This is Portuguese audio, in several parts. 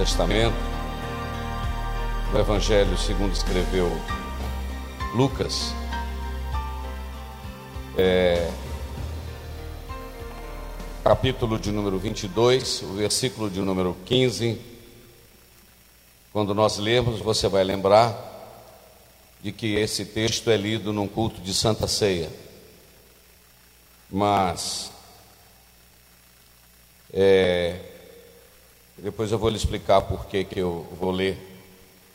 Testamento, o Evangelho segundo escreveu Lucas, é, capítulo de número 22, o versículo de número 15. Quando nós lemos, você vai lembrar de que esse texto é lido num culto de Santa Ceia. Mas é, depois eu vou lhe explicar por que, eu vou ler,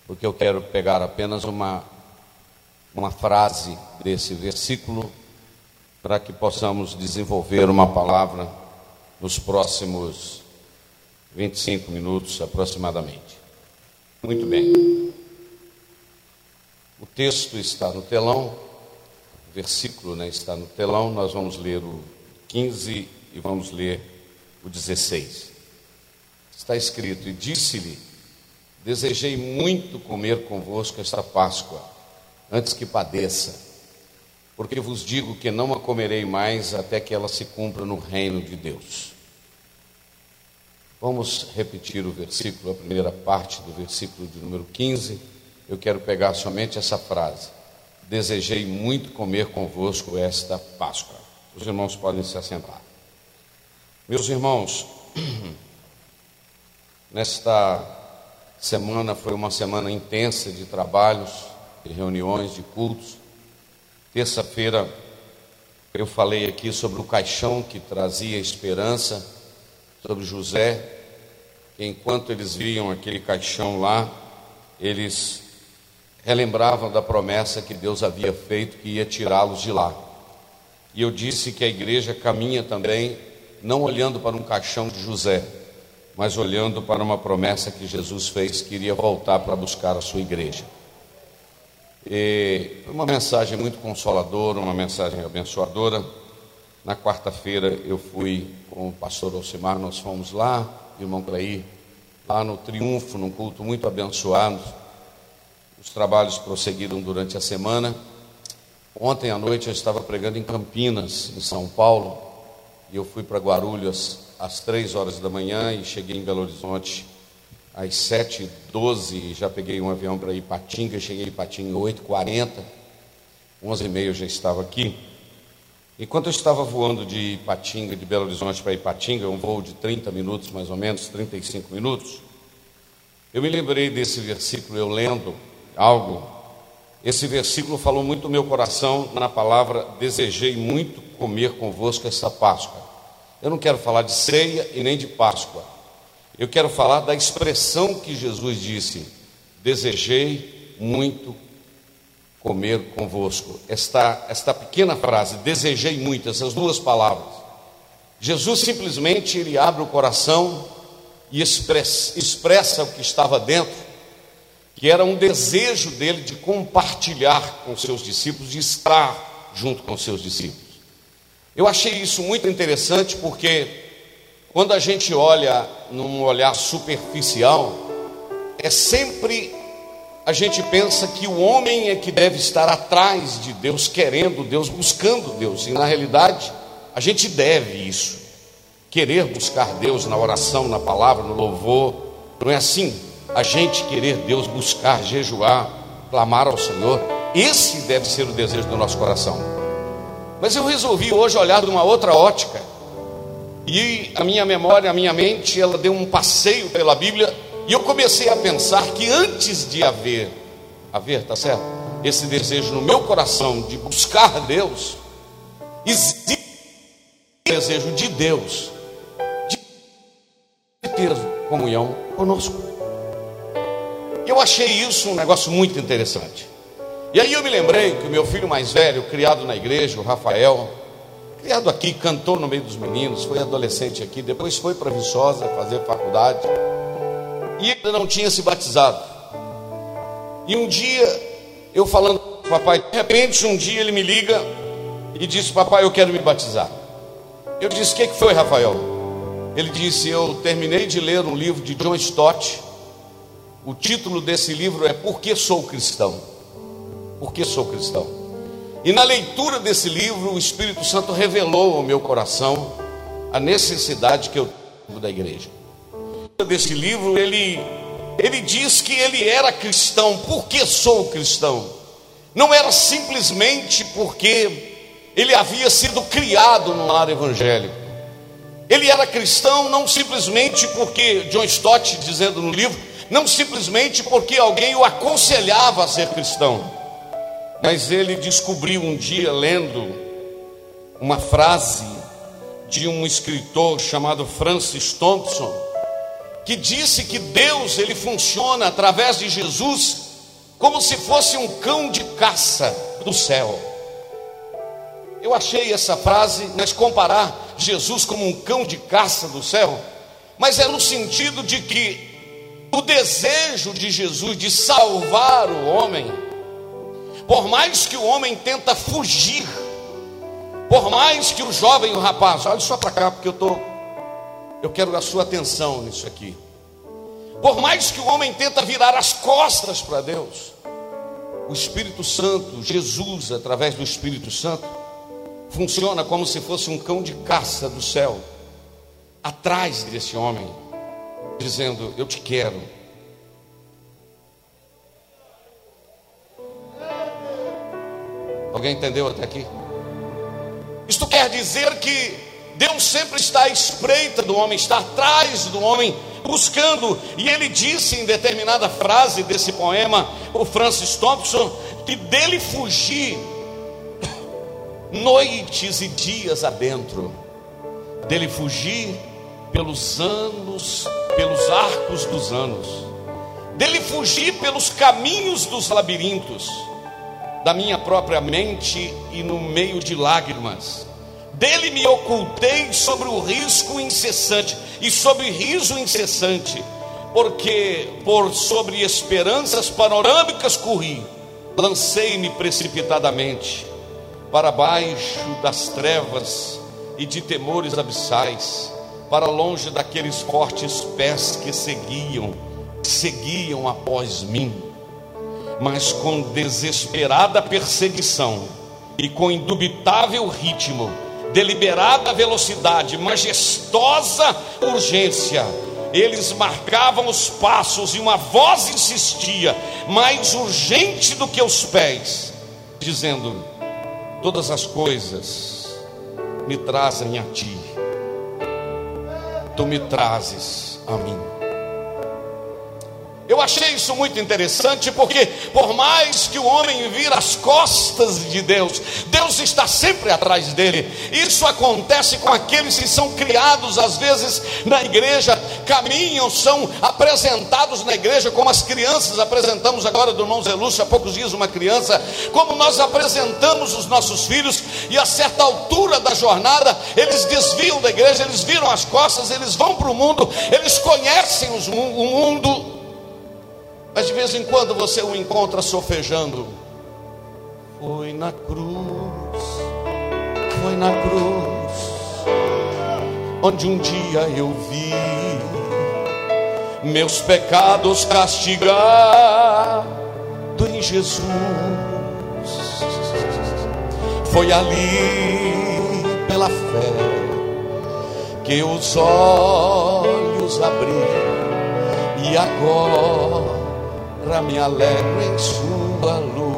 porque eu quero pegar apenas uma, uma frase desse versículo para que possamos desenvolver uma palavra nos próximos 25 minutos aproximadamente. Muito bem. O texto está no telão, o versículo né, está no telão, nós vamos ler o 15 e vamos ler o 16 está escrito: E disse-lhe: Desejei muito comer convosco esta Páscoa, antes que padeça, porque vos digo que não a comerei mais até que ela se cumpra no reino de Deus. Vamos repetir o versículo, a primeira parte do versículo de número 15. Eu quero pegar somente essa frase. Desejei muito comer convosco esta Páscoa. Os irmãos podem se assentar. Meus irmãos, Nesta semana foi uma semana intensa de trabalhos, de reuniões, de cultos. Terça-feira eu falei aqui sobre o caixão que trazia esperança, sobre José, enquanto eles viam aquele caixão lá, eles relembravam da promessa que Deus havia feito que ia tirá-los de lá. E eu disse que a igreja caminha também, não olhando para um caixão de José, mas olhando para uma promessa que Jesus fez que iria voltar para buscar a sua igreja. E uma mensagem muito consoladora, uma mensagem abençoadora. Na quarta-feira eu fui com o pastor Alcimar, nós fomos lá, irmão Clair, lá no Triunfo, num culto muito abençoado. Os trabalhos prosseguiram durante a semana. Ontem à noite eu estava pregando em Campinas, em São Paulo, e eu fui para Guarulhos às três horas da manhã e cheguei em Belo Horizonte às sete e doze, já peguei um avião para Ipatinga, cheguei em Ipatinga oito quarenta, onze e meia eu já estava aqui. Enquanto eu estava voando de Ipatinga, de Belo Horizonte para Ipatinga, um voo de 30 minutos mais ou menos, 35 minutos, eu me lembrei desse versículo, eu lendo algo, esse versículo falou muito no meu coração na palavra desejei muito comer convosco essa Páscoa. Eu não quero falar de ceia e nem de Páscoa. Eu quero falar da expressão que Jesus disse: Desejei muito comer convosco. Esta, esta pequena frase, desejei muito, essas duas palavras. Jesus simplesmente ele abre o coração e expressa, expressa o que estava dentro, que era um desejo dele de compartilhar com seus discípulos, de estar junto com seus discípulos. Eu achei isso muito interessante porque quando a gente olha num olhar superficial, é sempre a gente pensa que o homem é que deve estar atrás de Deus, querendo Deus, buscando Deus, e na realidade a gente deve isso, querer buscar Deus na oração, na palavra, no louvor, não é assim? A gente querer Deus, buscar, jejuar, clamar ao Senhor, esse deve ser o desejo do nosso coração. Mas eu resolvi hoje olhar de uma outra ótica. E a minha memória, a minha mente, ela deu um passeio pela Bíblia e eu comecei a pensar que antes de haver, haver, tá certo? Esse desejo no meu coração de buscar Deus, existe o desejo de Deus de ter comunhão conosco. Eu achei isso um negócio muito interessante. E aí eu me lembrei que o meu filho mais velho, criado na igreja, o Rafael, criado aqui, cantou no meio dos meninos, foi adolescente aqui, depois foi para Viçosa fazer faculdade e ainda não tinha se batizado. E um dia, eu falando com o papai, de repente um dia ele me liga e disse: Papai, eu quero me batizar. Eu disse: O que, que foi, Rafael? Ele disse: Eu terminei de ler um livro de John Stott. O título desse livro é Por que Sou Cristão? Por que Sou Cristão? E na leitura desse livro, o Espírito Santo revelou ao meu coração a necessidade que eu tenho da igreja desse livro, ele, ele diz que ele era cristão. Por que sou cristão? Não era simplesmente porque ele havia sido criado no lar evangélico. Ele era cristão não simplesmente porque, John Stott dizendo no livro, não simplesmente porque alguém o aconselhava a ser cristão, mas ele descobriu um dia, lendo uma frase de um escritor chamado Francis Thompson, que disse que Deus ele funciona através de Jesus como se fosse um cão de caça do céu. Eu achei essa frase, mas comparar Jesus como um cão de caça do céu, mas é no sentido de que o desejo de Jesus de salvar o homem, por mais que o homem tenta fugir, por mais que o jovem, o rapaz, olha só para cá, porque eu estou eu quero a sua atenção nisso aqui. Por mais que o homem tenta virar as costas para Deus, o Espírito Santo, Jesus, através do Espírito Santo, funciona como se fosse um cão de caça do céu, atrás desse homem, dizendo: Eu te quero. Alguém entendeu até aqui? Isto quer dizer que Deus sempre está à espreita do homem, está atrás do homem, buscando. E ele disse em determinada frase desse poema, o Francis Thompson, que dele fugir noites e dias adentro, dele fugir pelos anos, pelos arcos dos anos, dele fugir pelos caminhos dos labirintos, da minha própria mente e no meio de lágrimas. Dele me ocultei sobre o risco incessante e sobre riso incessante, porque por sobre esperanças panorâmicas corri, lancei-me precipitadamente para baixo das trevas e de temores abissais, para longe daqueles fortes pés que seguiam, seguiam após mim, mas com desesperada perseguição e com indubitável ritmo deliberada velocidade, majestosa urgência. Eles marcavam os passos e uma voz insistia, mais urgente do que os pés, dizendo: Todas as coisas me trazem a ti, tu me trazes a mim. Eu achei isso muito interessante porque, por mais que o homem vira as costas de Deus, Deus está sempre atrás dele. Isso acontece com aqueles que são criados, às vezes, na igreja, caminham, são apresentados na igreja, como as crianças apresentamos agora do irmão Zelúcio, há poucos dias, uma criança, como nós apresentamos os nossos filhos, e a certa altura da jornada, eles desviam da igreja, eles viram as costas, eles vão para o mundo, eles conhecem o mundo mas de vez em quando você o encontra sofejando. Foi na cruz, foi na cruz, onde um dia eu vi meus pecados castigado em Jesus. Foi ali pela fé que os olhos abri e agora terra me alegro em sua luz.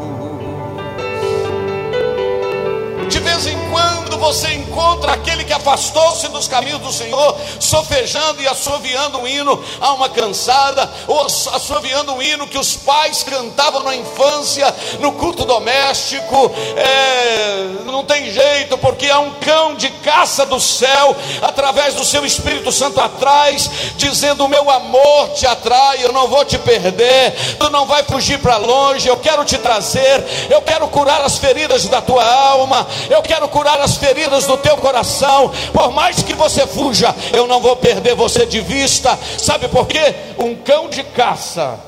De vez em quando quando você encontra aquele que afastou-se dos caminhos do Senhor, sofejando e assoviando um hino a uma cansada, ou assoviando um hino que os pais cantavam na infância, no culto doméstico, é, não tem jeito, porque há um cão de caça do céu, através do seu Espírito Santo atrás, dizendo: meu amor te atrai, eu não vou te perder, tu não vai fugir para longe, eu quero te trazer, eu quero curar as feridas da tua alma, eu quero curar as feridas do teu coração, por mais que você fuja, eu não vou perder você de vista, sabe por quê? Um cão de caça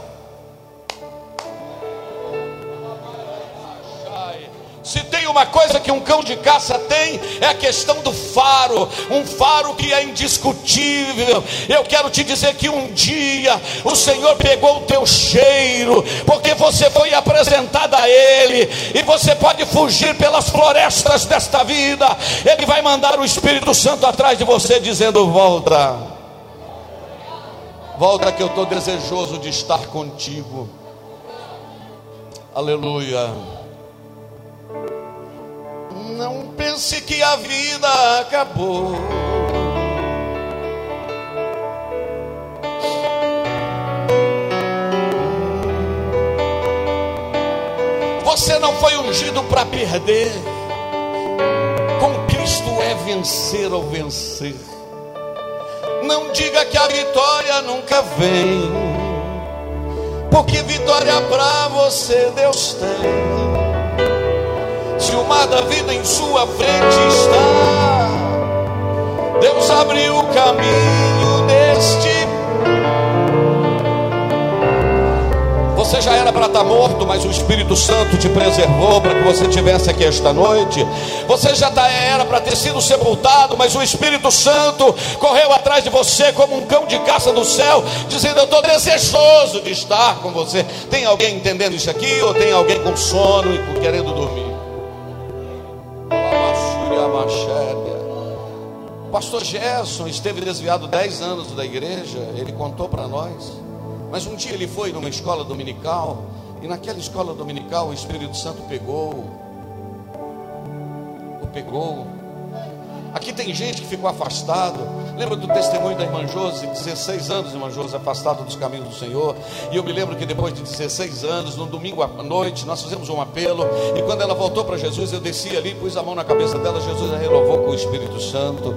Se tem uma coisa que um cão de caça tem, é a questão do faro, um faro que é indiscutível. Eu quero te dizer que um dia o Senhor pegou o teu cheiro, porque você foi apresentado a Ele, e você pode fugir pelas florestas desta vida. Ele vai mandar o Espírito Santo atrás de você, dizendo: Volta, volta que eu estou desejoso de estar contigo. Aleluia. Não pense que a vida acabou. Você não foi ungido para perder. Com Cristo é vencer ou vencer. Não diga que a vitória nunca vem. Porque vitória para você Deus tem se o mar da vida em sua frente está, Deus abriu o caminho deste. Você já era para estar morto, mas o Espírito Santo te preservou para que você tivesse aqui esta noite. Você já tá, era para ter sido sepultado, mas o Espírito Santo correu atrás de você como um cão de caça do céu, dizendo: Eu estou desejoso de estar com você. Tem alguém entendendo isso aqui? Ou tem alguém com sono e querendo dormir? Pastor Gerson esteve desviado 10 anos da igreja, ele contou para nós. Mas um dia ele foi numa escola dominical, e naquela escola dominical o Espírito Santo pegou, o pegou. Aqui tem gente que ficou afastado. Lembra do testemunho da irmã Josi, 16 anos, irmã Josi, afastada dos caminhos do Senhor. E eu me lembro que depois de 16 anos, no domingo à noite, nós fizemos um apelo. E quando ela voltou para Jesus, eu desci ali, pus a mão na cabeça dela. Jesus a renovou com o Espírito Santo.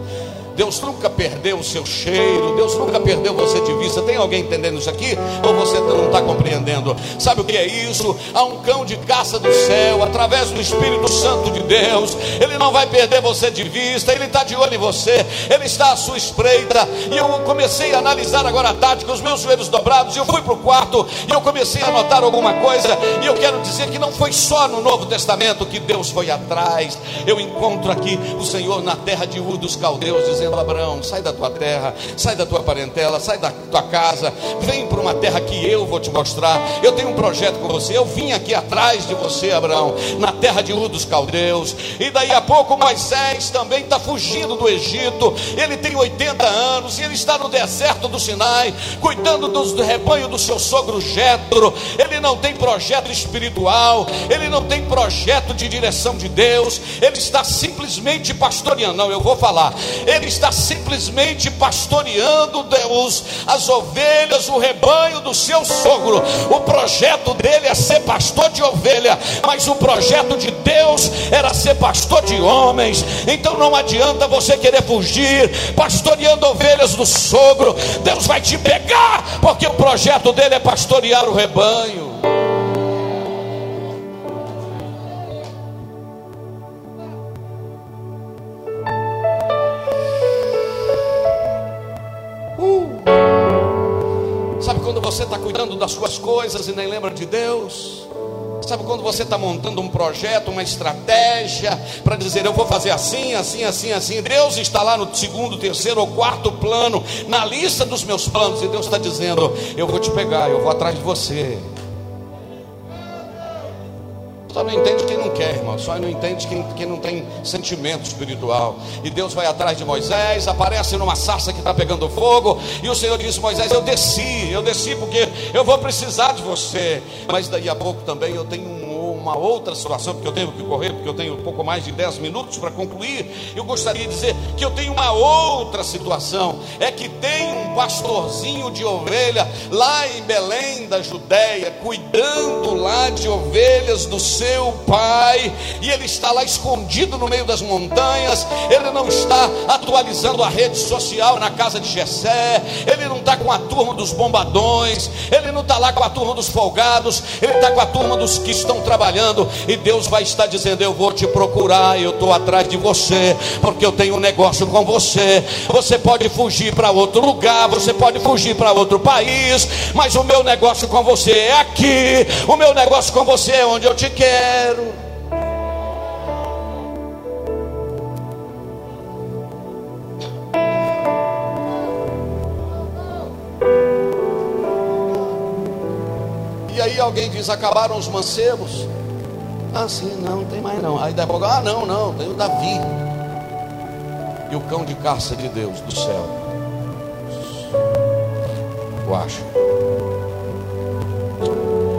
Deus nunca perdeu o seu cheiro, Deus nunca perdeu você de vista. Tem alguém entendendo isso aqui? Ou você não está compreendendo? Sabe o que é isso? Há um cão de caça do céu, através do Espírito Santo de Deus. Ele não vai perder você de vista, ele está de olho em você, ele está à sua espreita. E eu comecei a analisar agora à tarde com os meus joelhos dobrados. E eu fui para o quarto e eu comecei a notar alguma coisa. E eu quero dizer que não foi só no Novo Testamento que Deus foi atrás. Eu encontro aqui o Senhor na terra de Ur dos Caldeus, dizendo dizendo: Abraão, sai da tua terra, sai da tua parentela, sai da tua casa, vem para uma terra que eu vou te mostrar. Eu tenho um projeto com você. Eu vim aqui atrás de você, Abraão, na terra de Ur dos Caldeus. E daí a pouco Moisés também está fugindo do Egito. Ele tem 80 anos e ele está no deserto do Sinai, cuidando do rebanho do seu sogro Jetro. Ele não tem projeto espiritual, ele não tem projeto de direção de Deus. Ele está simplesmente pastoreando. Não, eu vou falar. Ele está simplesmente pastoreando Deus, as ovelhas, o rebanho do seu sogro. O projeto dele é ser pastor de ovelha, mas o projeto de Deus era ser pastor de homens. Então não adianta você querer fugir pastoreando ovelhas do sogro. Deus vai te pegar, porque o projeto dele é pastorear o rebanho. Você está cuidando das suas coisas e nem lembra de Deus? Sabe quando você está montando um projeto, uma estratégia para dizer eu vou fazer assim, assim, assim, assim. Deus está lá no segundo, terceiro ou quarto plano, na lista dos meus planos, e Deus está dizendo: eu vou te pegar, eu vou atrás de você. Só não entende irmão. Só não entende quem, quem não tem sentimento espiritual. E Deus vai atrás de Moisés, aparece numa sarça que está pegando fogo. E o Senhor diz: Moisés, eu desci, eu desci porque eu vou precisar de você. Mas daí a pouco também eu tenho um uma outra situação, porque eu tenho que correr, porque eu tenho um pouco mais de 10 minutos para concluir. Eu gostaria de dizer que eu tenho uma outra situação: é que tem um pastorzinho de ovelha lá em Belém da Judéia, cuidando lá de ovelhas do seu pai, e ele está lá escondido no meio das montanhas, ele não está atualizando a rede social na casa de Jessé, ele não está com a turma dos bombadões, ele não está lá com a turma dos folgados, ele está com a turma dos que estão trabalhando, e Deus vai estar dizendo: Eu vou te procurar, eu estou atrás de você, porque eu tenho um negócio com você. Você pode fugir para outro lugar, você pode fugir para outro país, mas o meu negócio com você é aqui, o meu negócio com você é onde eu te quero. aí alguém diz: acabaram os mancebos. Ah, sim, não, tem mais não. Aí depois, ah, não, não, tem o Davi. E o cão de caça de Deus do céu. Eu acho.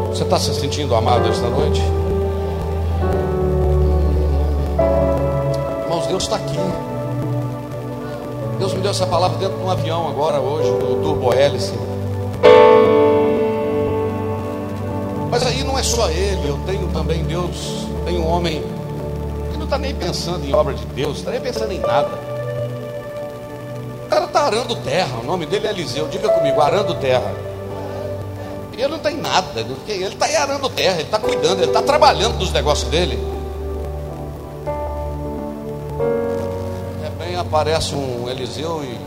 Você está se sentindo amado esta noite? Irmãos, Deus está aqui. Deus me deu essa palavra dentro de um avião agora, hoje, do turbo hélice. Só ele, eu tenho também Deus, tem um homem que não está nem pensando em obra de Deus, está nem pensando em nada. O cara está arando terra, o nome dele é Eliseu, diga comigo, arando terra. E ele não tem nada, ele está arando terra, ele está cuidando, ele está trabalhando dos negócios dele. É bem, aparece um Eliseu e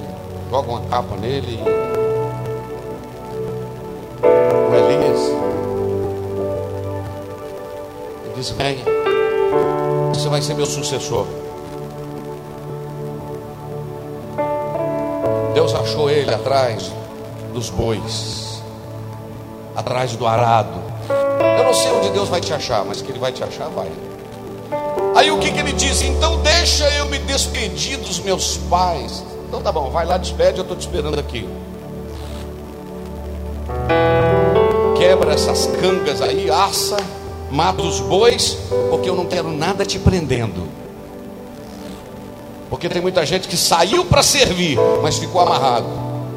joga uma capa nele. O Venha, você vai ser meu sucessor. Deus achou ele atrás dos bois, atrás do arado. Eu não sei onde Deus vai te achar, mas que Ele vai te achar, vai. Aí o que, que ele diz? Então deixa eu me despedir dos meus pais. Então tá bom, vai lá, despede, eu estou te esperando aqui. Quebra essas cangas aí, assa mata os bois, porque eu não quero nada te prendendo. Porque tem muita gente que saiu para servir, mas ficou amarrado.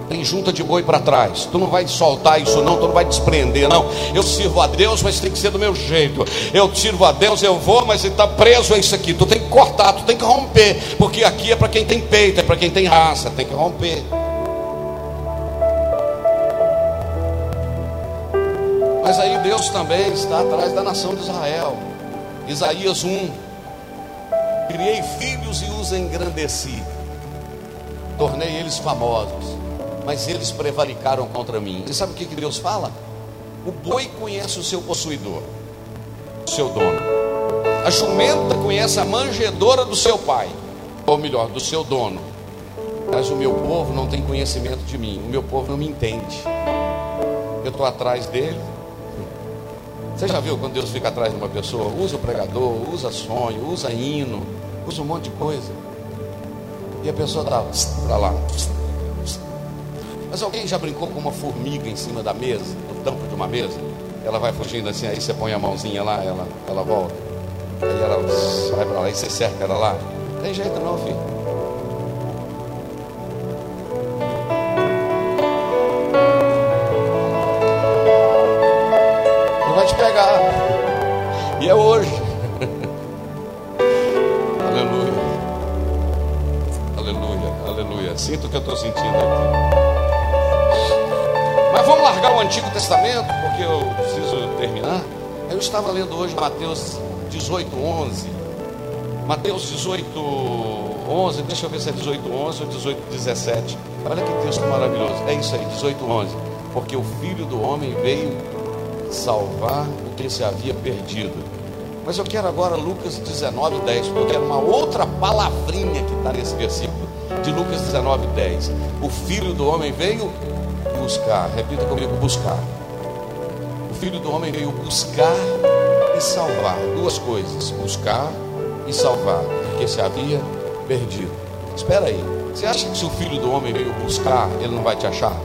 Tem junta de boi para trás. Tu não vai soltar isso, não. Tu não vai desprender, não. Eu sirvo a Deus, mas tem que ser do meu jeito. Eu sirvo a Deus, eu vou, mas ele está preso a isso aqui. Tu tem que cortar, tu tem que romper. Porque aqui é para quem tem peito, é para quem tem raça. Tem que romper. Mas aí Deus também está atrás da nação de Israel. Isaías 1. Criei filhos e os engrandeci. Tornei eles famosos. Mas eles prevaricaram contra mim. E sabe o que Deus fala? O boi conhece o seu possuidor, o seu dono. A jumenta conhece a manjedora do seu pai, ou melhor, do seu dono. Mas o meu povo não tem conhecimento de mim, o meu povo não me entende. Eu estou atrás dele, você já viu quando Deus fica atrás de uma pessoa? Usa o pregador, usa sonho, usa hino, usa um monte de coisa. E a pessoa está para lá. Mas alguém já brincou com uma formiga em cima da mesa, no tampo de uma mesa? Ela vai fugindo assim, aí você põe a mãozinha lá, ela, ela volta. Aí ela vai para lá e você cerca ela lá. Não tem jeito não, filho. É hoje. aleluia. Aleluia, aleluia. Sinto o que eu estou sentindo aqui. Mas vamos largar o Antigo Testamento, porque eu preciso terminar. Eu estava lendo hoje Mateus 18, 11. Mateus 18, 11. Deixa eu ver se é 18, 11 ou 18, 17. Olha que texto maravilhoso. É isso aí, 18, 11. Porque o Filho do Homem veio salvar o que se havia perdido. Mas eu quero agora Lucas 19, 10, porque eu quero uma outra palavrinha que está nesse versículo, de Lucas 19, 10. O filho do homem veio buscar, repita comigo: buscar. O filho do homem veio buscar e salvar. Duas coisas: buscar e salvar, porque se havia perdido. Espera aí, você acha que se o filho do homem veio buscar, ele não vai te achar?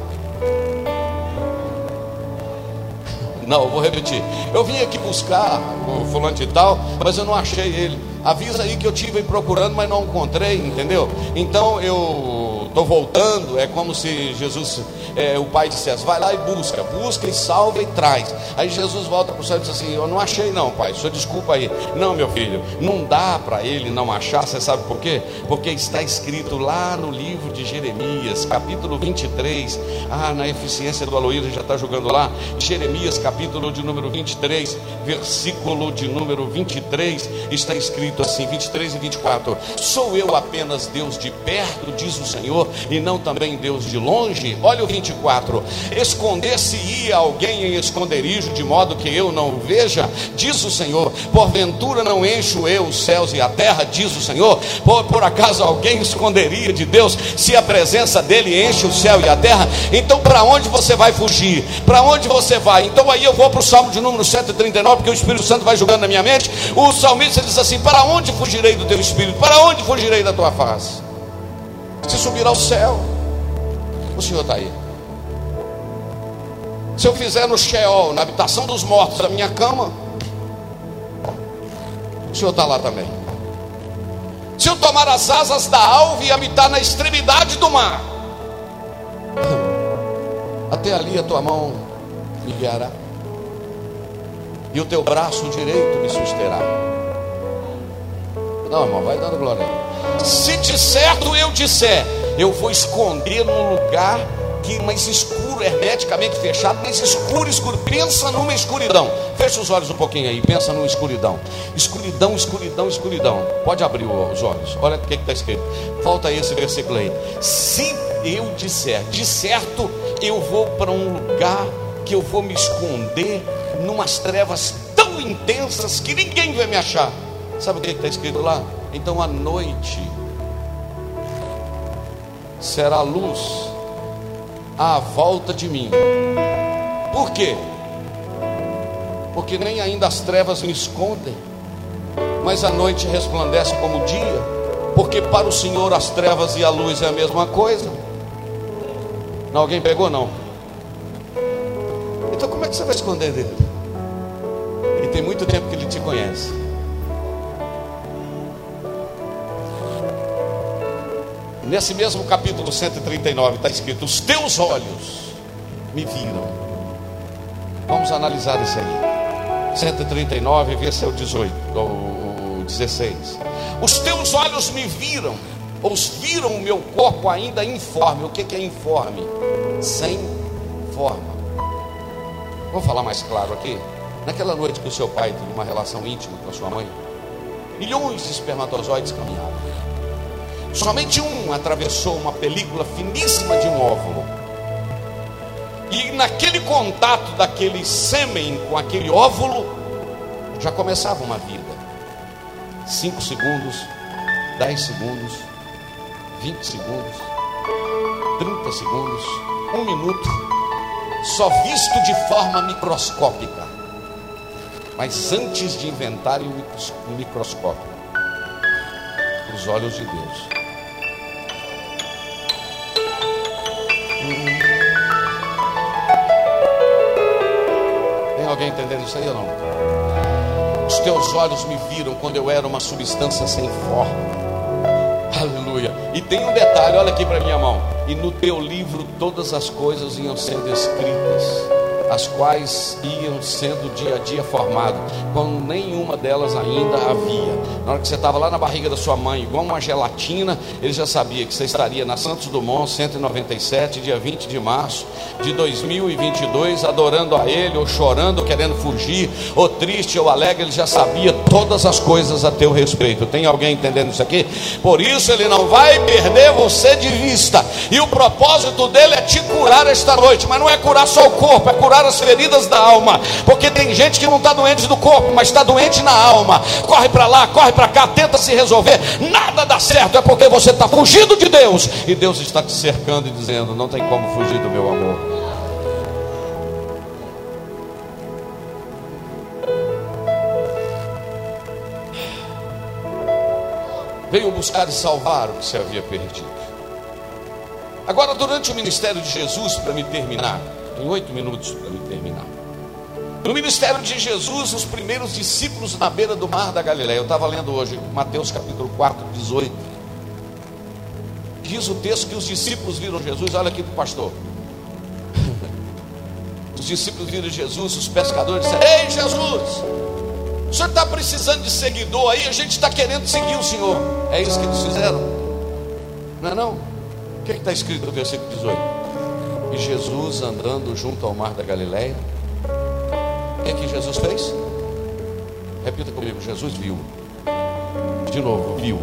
Não, vou repetir. Eu vim aqui buscar o fulano de tal, mas eu não achei ele. Avisa aí que eu tive procurando, mas não encontrei, entendeu? Então eu estou voltando. É como se Jesus, é, o pai dissesse: vai lá e busca, busca e salva e traz. Aí Jesus volta para o céu e diz assim: Eu não achei, não, pai. Senhor desculpa aí. Não, meu filho, não dá para ele não achar. Você sabe por quê? Porque está escrito lá no livro de Jeremias, capítulo 23. Ah, na eficiência do Aloísio já está jogando lá. Jeremias, capítulo de número 23, versículo de número 23, está escrito assim: 23 e 24. Sou eu apenas Deus de perto, diz o Senhor, e não também Deus de longe? Olha o 24. Esconder-se-ia alguém em esconderijo, de modo que eu não o veja, diz o Senhor. Porventura não encho eu os céus e a terra, diz o Senhor. Por, por acaso alguém esconderia de Deus se a presença dele enche o céu e a terra? Então, para onde você vai fugir? Para onde você vai? Então, aí eu vou para o Salmo de número 139, porque o Espírito Santo vai jogando na minha mente. O salmista diz assim: Para onde fugirei do teu espírito? Para onde fugirei da tua face? Se subir ao céu, o Senhor está aí. Se eu fizer no Sheol, na habitação dos mortos, a minha cama, o Senhor está lá também. Se eu tomar as asas da alva e habitar na extremidade do mar, até ali a tua mão me guiará, e o teu braço direito me susterá. Não, irmão, vai dando glória. Se de certo eu disser, eu vou esconder num lugar que mais escuro, hermeticamente fechado, mais escuro, escuro. Pensa numa escuridão. Fecha os olhos um pouquinho aí, pensa numa escuridão. Escuridão, escuridão, escuridão. Pode abrir os olhos. Olha o que está escrito. Falta esse versículo aí. Se eu disser, de certo, eu vou para um lugar que eu vou me esconder numas trevas tão intensas que ninguém vai me achar. Sabe o que está escrito lá? Então a noite será luz à volta de mim. Por quê? Porque nem ainda as trevas me escondem, mas a noite resplandece como o dia, porque para o Senhor as trevas e a luz é a mesma coisa. Não, alguém pegou não? Então como é que você vai esconder dele? E tem muito tempo que ele te conhece. Nesse mesmo capítulo 139 está escrito: Os teus olhos me viram. Vamos analisar isso aí. 139, vê se é o 18 ou o 16. Os teus olhos me viram, ou viram o meu corpo ainda informe. O que é informe? Sem forma. Vamos falar mais claro aqui? Naquela noite que o seu pai teve uma relação íntima com a sua mãe, milhões de espermatozoides caminhavam. Somente um atravessou uma película finíssima de um óvulo. E naquele contato daquele sêmen com aquele óvulo, já começava uma vida. Cinco segundos, dez segundos, vinte segundos, trinta segundos, um minuto, só visto de forma microscópica. Mas antes de inventarem o microscópio, os olhos de Deus alguém entendendo isso aí ou não? Os teus olhos me viram quando eu era uma substância sem forma. Aleluia. E tem um detalhe, olha aqui para minha mão. E no teu livro todas as coisas iam sendo escritas as quais iam sendo dia a dia formadas, quando nenhuma delas ainda havia. Na hora que você estava lá na barriga da sua mãe, igual uma gelatina, ele já sabia que você estaria na Santos Dumont 197, dia 20 de março de 2022, adorando a Ele, ou chorando, querendo fugir, ou triste, ou alegre, ele já sabia todas as coisas a teu respeito. Tem alguém entendendo isso aqui? Por isso ele não vai perder você de vista, e o propósito dele é te curar esta noite, mas não é curar só o corpo, é curar as feridas da alma, porque tem gente que não está doente do corpo, mas está doente na alma. Corre para lá, corre para cá, tenta se resolver, nada dá certo, é porque você está fugindo de Deus e Deus está te cercando e dizendo: não tem como fugir do meu amor. Veio buscar e salvar o que se havia perdido. Agora, durante o ministério de Jesus, para me terminar, em oito minutos para me terminar. No ministério de Jesus, os primeiros discípulos na beira do mar da Galileia. Eu estava lendo hoje Mateus capítulo 4, 18. Diz o texto que os discípulos viram Jesus. Olha aqui para o pastor. Os discípulos viram Jesus, os pescadores disseram: Ei, Jesus, o senhor está precisando de seguidor aí, a gente está querendo seguir o senhor. É isso que eles fizeram? Não é não? O que está escrito no versículo 18? E Jesus andando junto ao mar da Galileia o que, é que Jesus fez? Repita comigo: Jesus viu. De novo, viu.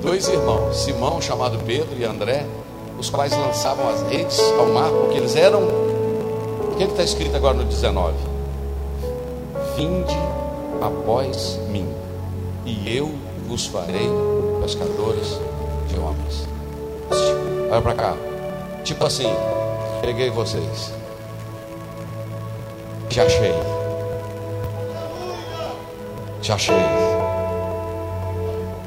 Dois irmãos, Simão, chamado Pedro, e André, os quais lançavam as redes ao mar, porque eles eram. O que é está escrito agora no 19? Vinde após mim, e eu vos farei pescadores de homens. Olha para cá. Tipo assim, peguei vocês te achei. Te achei.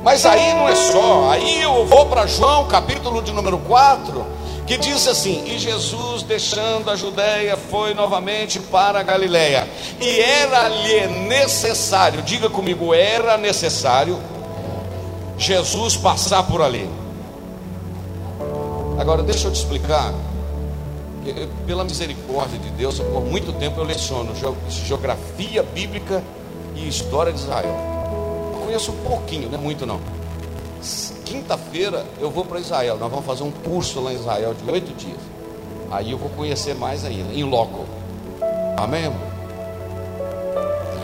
Mas aí não é só, aí eu vou para João, capítulo de número 4, que diz assim: E Jesus, deixando a Judéia, foi novamente para a Galiléia, e era-lhe necessário, diga comigo, era necessário Jesus passar por ali. Agora, deixa eu te explicar pela misericórdia de Deus, por muito tempo eu leciono geografia bíblica e história de Israel. Eu conheço um pouquinho, não é muito não. Quinta-feira eu vou para Israel, nós vamos fazer um curso lá em Israel de oito dias. Aí eu vou conhecer mais ainda, em loco. Amém?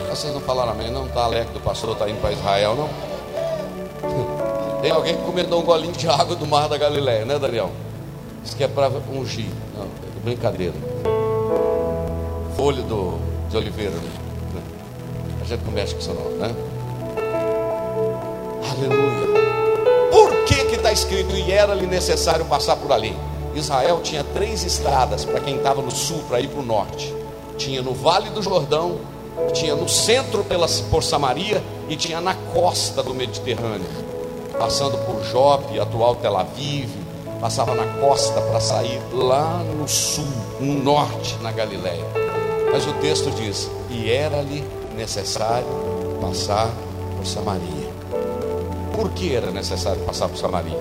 Vocês não falaram amém, não? Está alegre do pastor está indo para Israel, não? Tem alguém que comentou um golinho de água do mar da Galileia, né, Daniel? Isso que é para ungir. Não, brincadeira. Folha do, de oliveira. Né? A gente não mexe com isso não, né? Aleluia. Por que que está escrito e era-lhe necessário passar por ali? Israel tinha três estradas para quem estava no sul para ir para o norte. Tinha no Vale do Jordão, tinha no centro pela, por Samaria e tinha na costa do Mediterrâneo, passando por Jope, atual Tel Aviv, passava na costa para sair lá no sul, no norte, na Galiléia. Mas o texto diz: e era-lhe necessário passar por Samaria. Por que era necessário passar por Samaria?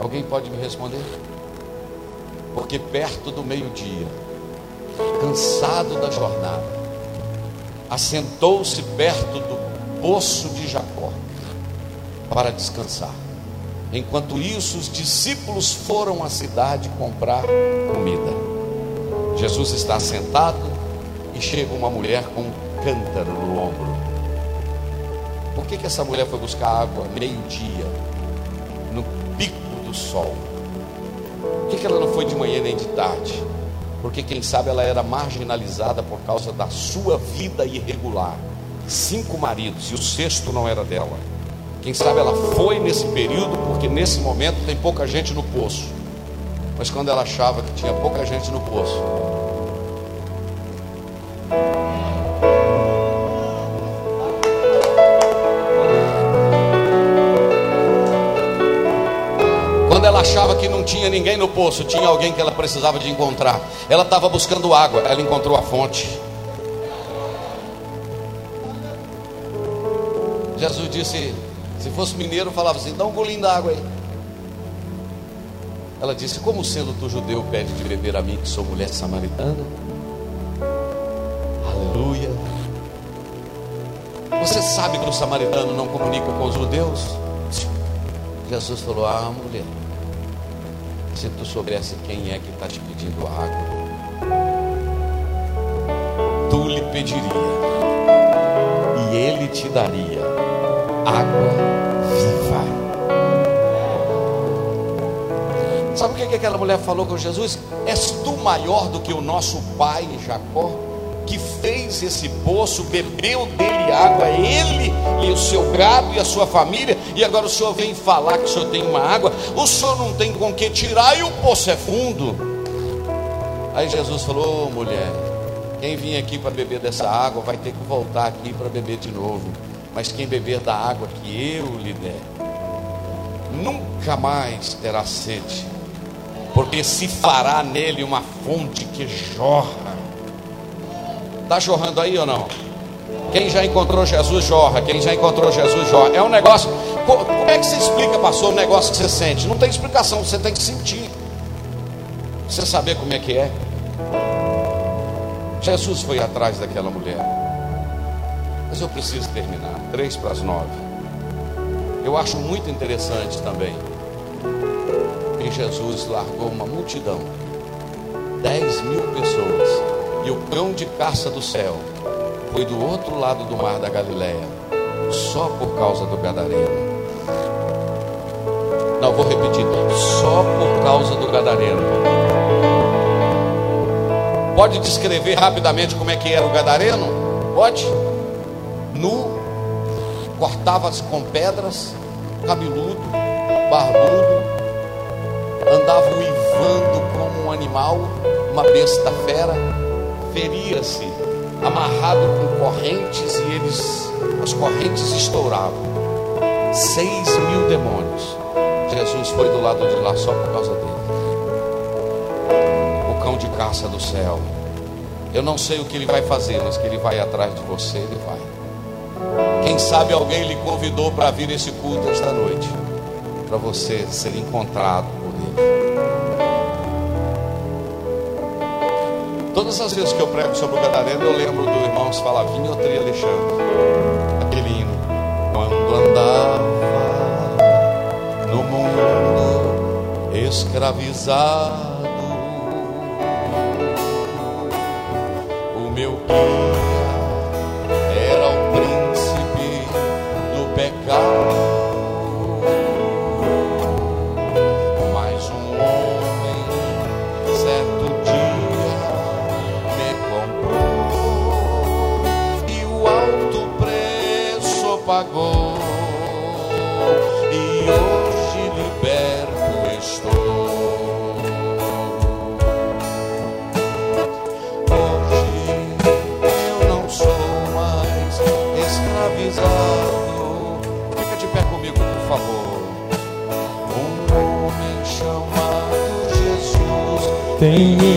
Alguém pode me responder? Porque perto do meio-dia, cansado da jornada, assentou-se perto do poço de Jacó para descansar. Enquanto isso, os discípulos foram à cidade comprar comida. Jesus está sentado e chega uma mulher com um cântaro no ombro. Por que, que essa mulher foi buscar água meio-dia, no pico do sol? Por que, que ela não foi de manhã nem de tarde? Porque quem sabe ela era marginalizada por causa da sua vida irregular. Cinco maridos e o sexto não era dela. Quem sabe ela foi nesse período, porque nesse momento tem pouca gente no poço. Mas quando ela achava que tinha pouca gente no poço, Quando ela achava que não tinha ninguém no poço, tinha alguém que ela precisava de encontrar. Ela estava buscando água, ela encontrou a fonte. Jesus disse: se fosse mineiro, falava assim: dá um golinho d'água aí. Ela disse: Como sendo tu judeu, pede de beber a mim, que sou mulher samaritana? Aleluia. Você sabe que o samaritano não comunica com os judeus? Jesus falou: Ah, mulher, se tu soubesse quem é que está te pedindo água, tu lhe pediria, e ele te daria água viva. Sabe o que, que aquela mulher falou com Jesus? És tu maior do que o nosso pai Jacó, que fez esse poço, bebeu dele água, ele e o seu gado e a sua família, e agora o senhor vem falar que o senhor tem uma água, o senhor não tem com que tirar e o poço é fundo. Aí Jesus falou: oh, mulher, quem vinha aqui para beber dessa água vai ter que voltar aqui para beber de novo mas quem beber da água que eu lhe der, nunca mais terá sede. porque se fará nele uma fonte que jorra. Está jorrando aí ou não? Quem já encontrou Jesus jorra. Quem já encontrou Jesus jorra. É um negócio. Como é que você explica, pastor, o negócio que você sente? Não tem explicação, você tem que sentir. Você saber como é que é. Jesus foi atrás daquela mulher. Mas eu preciso terminar. Três para as nove. Eu acho muito interessante também que Jesus largou uma multidão, dez mil pessoas, e o cão de caça do céu foi do outro lado do mar da Galileia, só por causa do gadareno. Não, vou repetir, só por causa do gadareno. Pode descrever rapidamente como é que era o gadareno? Pode? Nu, cortava-se com pedras, cabeludo, barbudo, andava uivando como um animal, uma besta fera, feria-se amarrado com correntes e eles, as correntes estouravam. Seis mil demônios. Jesus foi do lado de lá só por causa dele. O cão de caça do céu. Eu não sei o que ele vai fazer, mas que ele vai atrás de você, ele vai. Quem sabe alguém lhe convidou para vir esse culto esta noite, para você ser encontrado por ele. Todas as vezes que eu prego sobre o Gadareno, eu lembro do irmão Falavinho Tri Alexandre, aquele hino. Quando andava no mundo escravizado, o meu guia tem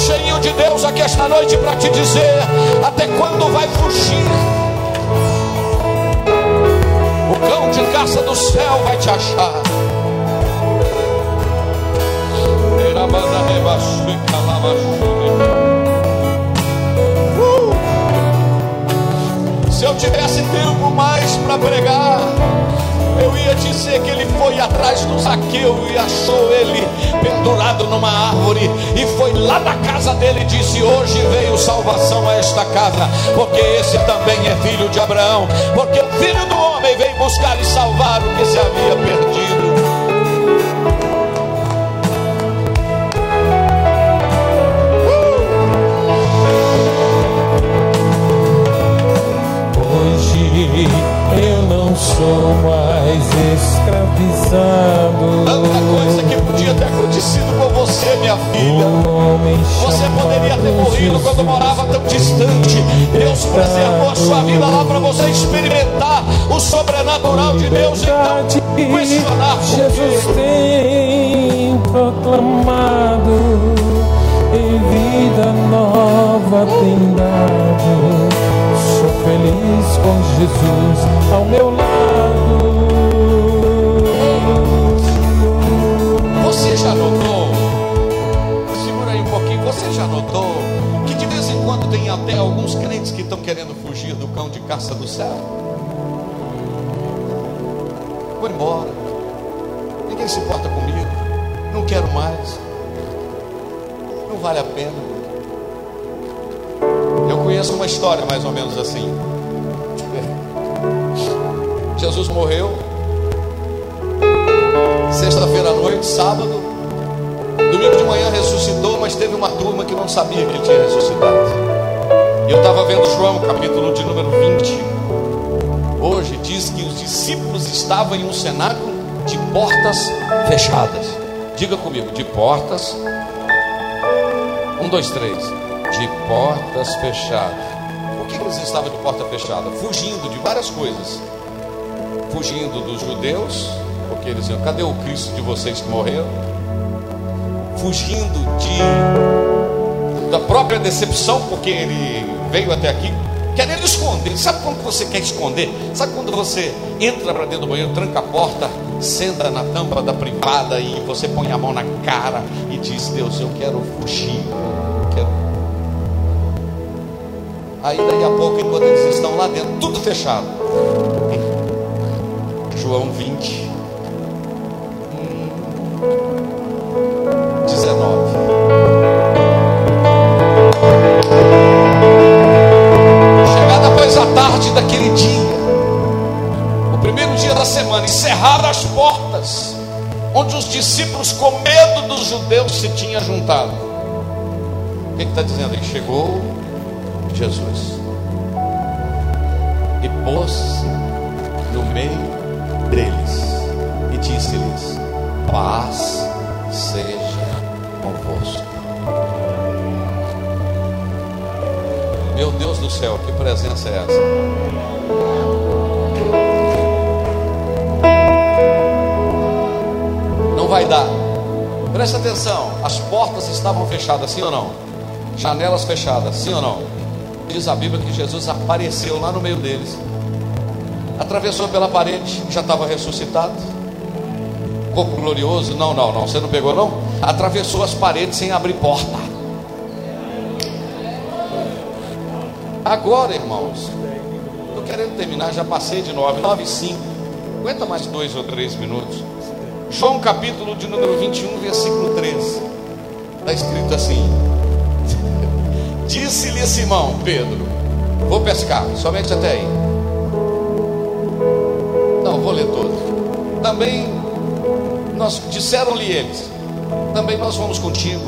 cheio de Deus aqui esta noite para te dizer: até fugir. O cão de caça do céu vai te achar. Se eu tivesse tempo mais para pregar, eu ia dizer que ele foi atrás do Zaqueu e achou ele pendurado numa árvore e foi lá da casa dele e disse: Hoje veio salvação a esta casa, porque esse também é filho de Abraão, porque o filho do homem veio buscar e salvar o que se havia perdido. Sou mais escravizado. Tanta coisa que podia ter acontecido com você, minha filha. Você poderia ter morrido quando morava tão distante. Deus preservou a sua vida lá para você experimentar o sobrenatural de Deus. Então, questionar Jesus tem proclamado em vida nova tem dado feliz com Jesus ao meu lado. Já notou? Segura aí um pouquinho. Você já notou que de vez em quando tem até alguns crentes que estão querendo fugir do cão de caça do céu? Vou embora. Ninguém se importa comigo. Não quero mais. Não vale a pena conheço uma história mais ou menos assim. Jesus morreu, sexta-feira à noite, sábado, domingo de manhã ressuscitou, mas teve uma turma que não sabia que ele tinha ressuscitado. Eu estava vendo João, capítulo de número 20. Hoje diz que os discípulos estavam em um cenáculo de portas fechadas. Diga comigo, de portas. Um, dois, três de portas fechadas. Por que eles estavam de porta fechada? Fugindo de várias coisas. Fugindo dos judeus, porque eles diziam: cadê o Cristo de vocês que morreu? Fugindo de da própria decepção, porque ele veio até aqui querendo esconder. Sabe quando você quer esconder? Sabe quando você entra para dentro do banheiro, tranca a porta, senta na tampa da privada e você põe a mão na cara e diz: Deus, eu quero fugir. Aí daí a pouco, enquanto eles estão lá dentro, tudo fechado. João 20. Encerraram as portas, onde os discípulos, com medo dos judeus, se tinham juntado. O que está dizendo aí? Chegou Jesus. E pôs no meio deles e disse-lhes: Paz seja convosco. Meu Deus do céu, que presença é essa? Vai dar. Presta atenção, as portas estavam fechadas, sim ou não? Janelas fechadas, sim ou não? Diz a Bíblia que Jesus apareceu lá no meio deles, atravessou pela parede, já estava ressuscitado, corpo glorioso. Não, não, não, você não pegou, não? Atravessou as paredes sem abrir porta. Agora, irmãos, estou querendo terminar, já passei de 9, 9 e 5. Aguenta mais dois ou três minutos. João capítulo de número 21, versículo 13. Está escrito assim: Disse-lhe Simão, Pedro: Vou pescar, somente até aí. Não, vou ler todo. Também nós disseram-lhe eles: Também nós vamos contigo.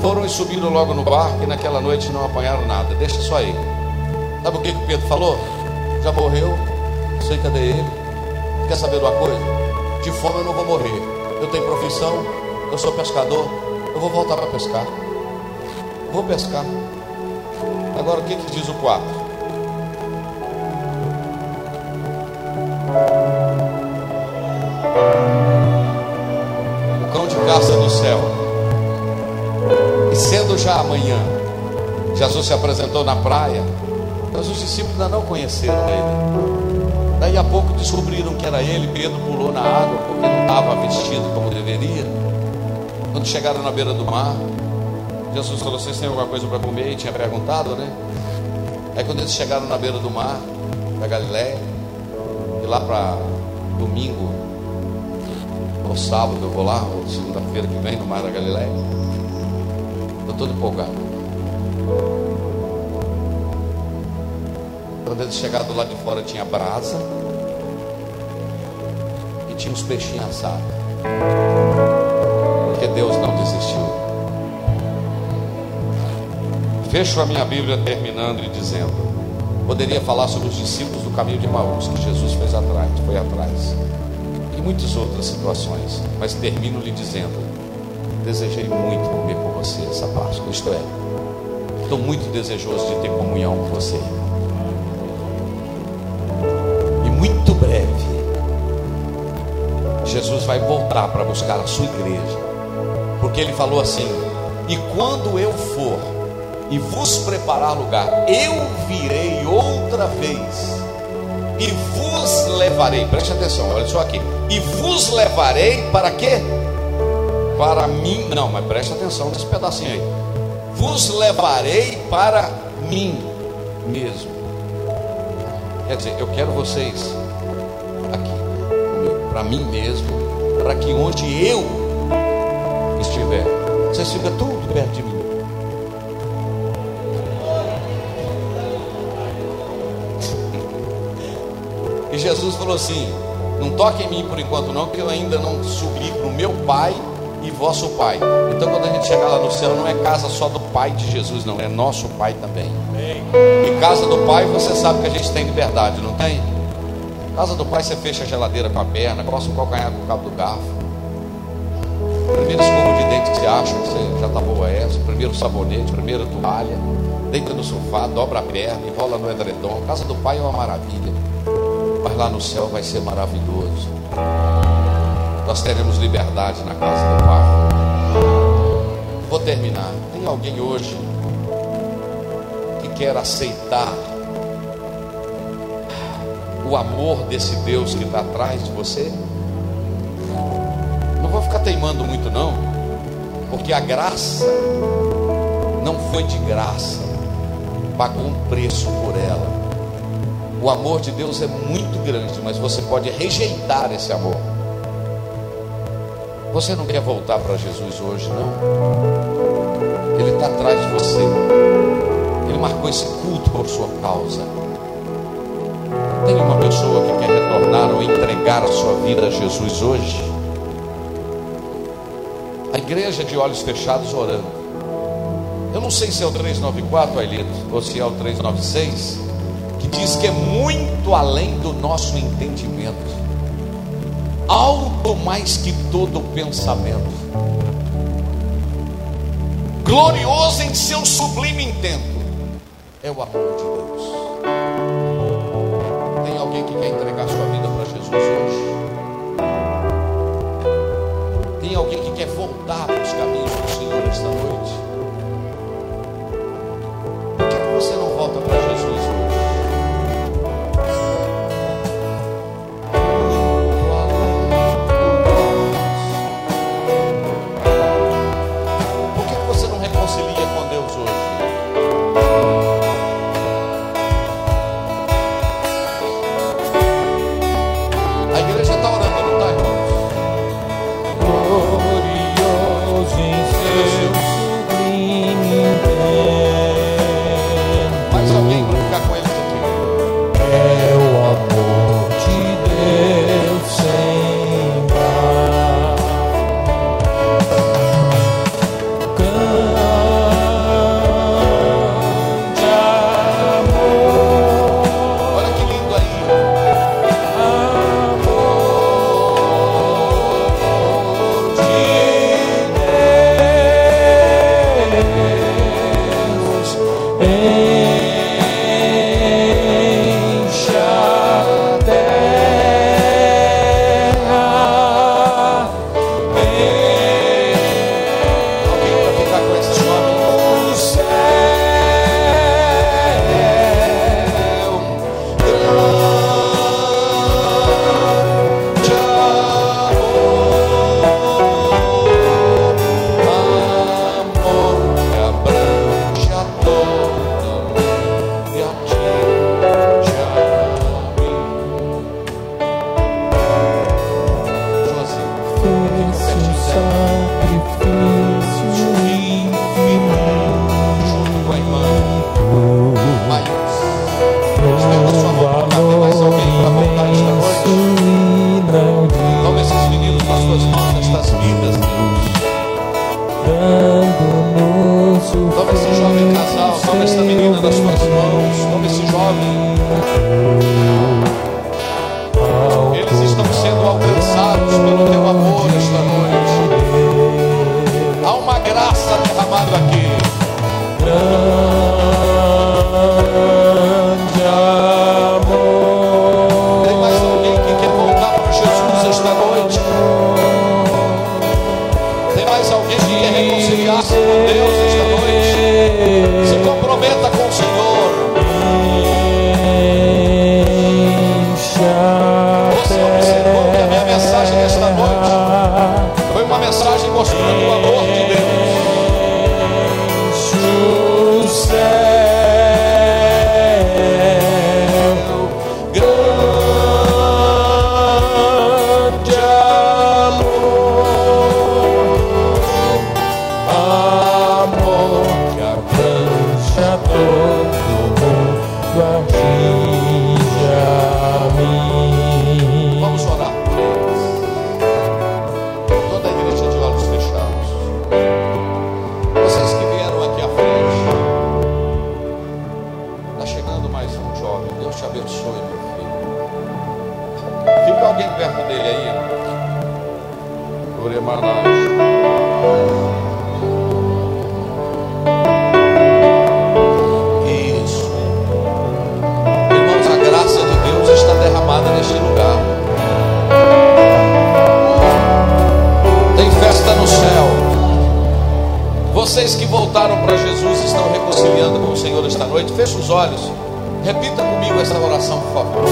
Foram e subiram logo no barco e naquela noite não apanharam nada. Deixa só aí. Sabe o que, que Pedro falou? Já morreu, sei cadê ele. Quer saber de uma coisa? De fome eu não vou morrer. Eu tenho profissão, eu sou pescador, eu vou voltar para pescar. Vou pescar. Agora o que, que diz o 4? O cão de caça do céu. E sendo já amanhã, Jesus se apresentou na praia Mas os discípulos ainda não conheceram ele. Daí a pouco descobriram que era ele. Pedro pulou na água porque não estava vestido como deveria. Quando chegaram na beira do mar, Jesus falou: Vocês têm alguma coisa para comer? E tinha perguntado, né? Aí quando eles chegaram na beira do mar, da Galiléia, e lá para domingo, ou sábado eu vou lá, ou segunda-feira que vem no Mar da Galiléia, estou todo empolgado. Quando eles chegaram lado de fora tinha brasa tinha os peixinhos assados. Porque Deus não desistiu. Fecho a minha Bíblia terminando e dizendo: poderia falar sobre os discípulos do caminho de Maús que Jesus fez atrás, foi atrás, e muitas outras situações, mas termino lhe dizendo: desejei muito comer com você essa Páscoa, isto é, estou muito desejoso de ter comunhão com você. Jesus vai voltar para buscar a sua igreja, porque ele falou assim: e quando eu for, e vos preparar lugar, eu virei outra vez e vos levarei. Preste atenção, olha só aqui. E vos levarei para quê? Para mim. Não, mas preste atenção nesse pedacinho aí. Vos levarei para mim mesmo. Quer dizer, eu quero vocês para mim mesmo, para que onde eu estiver, vocês ficam tudo perto de mim. E Jesus falou assim: Não toque em mim por enquanto, não, que eu ainda não subi para o meu Pai e vosso Pai. Então, quando a gente chegar lá no céu, não é casa só do Pai de Jesus, não, é nosso Pai também. E casa do Pai, você sabe que a gente tem liberdade, não tem? Casa do Pai, você fecha a geladeira com a perna, coça o calcanhar com o cabo do garfo. Primeiro escova de dente que você acha que você já está boa essa. Primeiro sabonete, primeira toalha. Deita no sofá, dobra a perna, enrola no edredom. Casa do Pai é uma maravilha mas lá no céu vai ser maravilhoso. Nós teremos liberdade na casa do Pai. Vou terminar. Tem alguém hoje que quer aceitar o amor desse Deus que está atrás de você? Não vou ficar teimando muito, não, porque a graça não foi de graça, pagou um preço por ela. O amor de Deus é muito grande, mas você pode rejeitar esse amor. Você não quer voltar para Jesus hoje, não? Ele está atrás de você. Ele marcou esse culto por sua causa. Tem uma pessoa que quer retornar ou entregar a sua vida a Jesus hoje? A igreja de olhos fechados orando. Eu não sei se é o 394, Ailito, ou se é o 396 que diz que é muito além do nosso entendimento, alto mais que todo pensamento, glorioso em seu sublime intento, é o amor de Deus. Quer entregar sua vida para Jesus hoje? Tem alguém que quer voltar para os caminhos do Senhor esta noite? Feche os olhos. Repita comigo essa oração, por favor.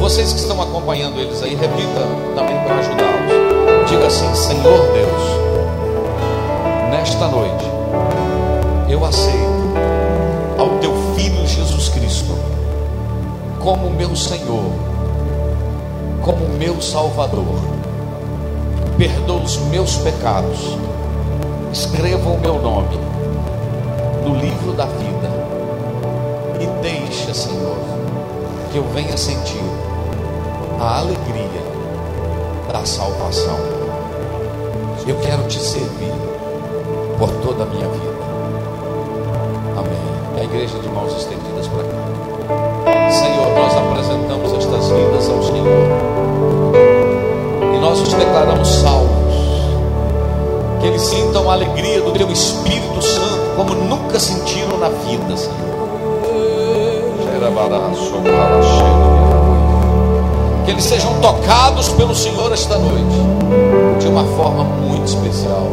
Vocês que estão acompanhando eles aí, repita também para ajudá-los. Diga assim: Senhor Deus, nesta noite eu aceito ao teu filho Jesus Cristo como meu Senhor, como meu Salvador. Perdoa os meus pecados. Escreva o meu nome no livro da vida deixa, Senhor, que eu venha sentir a alegria da salvação. Eu quero te servir por toda a minha vida. Amém. E a igreja de mãos estendidas para cá. Senhor, nós apresentamos estas vidas ao Senhor. E nós os declaramos salvos. Que eles sintam a alegria do teu Espírito Santo como nunca sentiram na vida, Senhor. Que eles sejam tocados pelo Senhor esta noite de uma forma muito especial.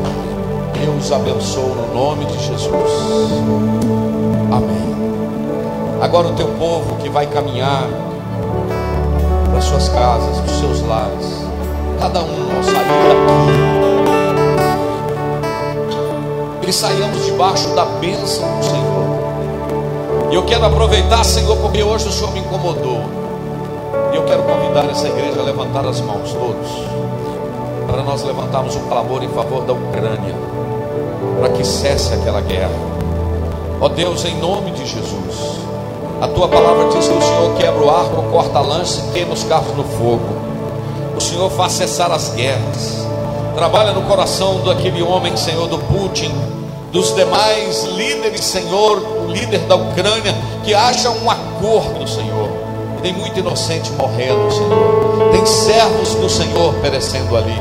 Eu os abençoo no nome de Jesus. Amém. Agora o teu povo que vai caminhar para suas casas, para os seus lares, cada um ao sair daqui, que saiamos debaixo da bênção do Senhor. E eu quero aproveitar, Senhor, porque hoje o Senhor me incomodou. E eu quero convidar essa igreja a levantar as mãos, todos, para nós levantarmos um clamor em favor da Ucrânia, para que cesse aquela guerra. Ó Deus, em nome de Jesus, a tua palavra diz que o Senhor quebra o arco, corta a lança e queima os carros no fogo. O Senhor faz cessar as guerras. Trabalha no coração daquele homem, Senhor, do Putin, dos demais líderes, Senhor, o líder da Ucrânia, que haja um acordo, Senhor. Tem muito inocente morrendo, Senhor. Tem servos do Senhor perecendo ali.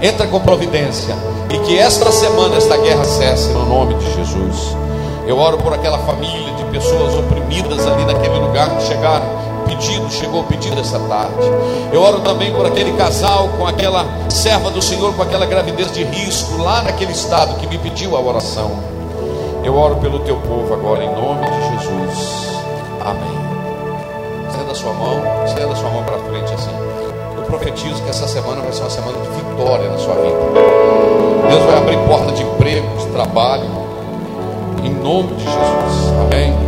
Entra com providência. E que esta semana esta guerra cesse no nome de Jesus. Eu oro por aquela família de pessoas oprimidas ali naquele lugar que chegaram. Pedido, chegou o pedido essa tarde. Eu oro também por aquele casal com aquela serva do Senhor com aquela gravidez de risco lá naquele estado que me pediu a oração. Eu oro pelo teu povo agora em nome de Jesus. Amém. Estenda sua mão, estenda sua mão para frente assim. Eu profetizo que essa semana vai ser uma semana de vitória na sua vida. Deus vai abrir porta de emprego, de trabalho, em nome de Jesus. Amém.